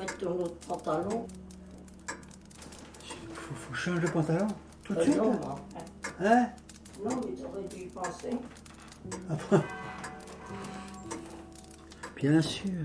mettre ton autre pantalon. Faut, faut changer le pantalon tout de euh, suite non, hein non, mais j'aurais dû y penser. Ah Bien sûr.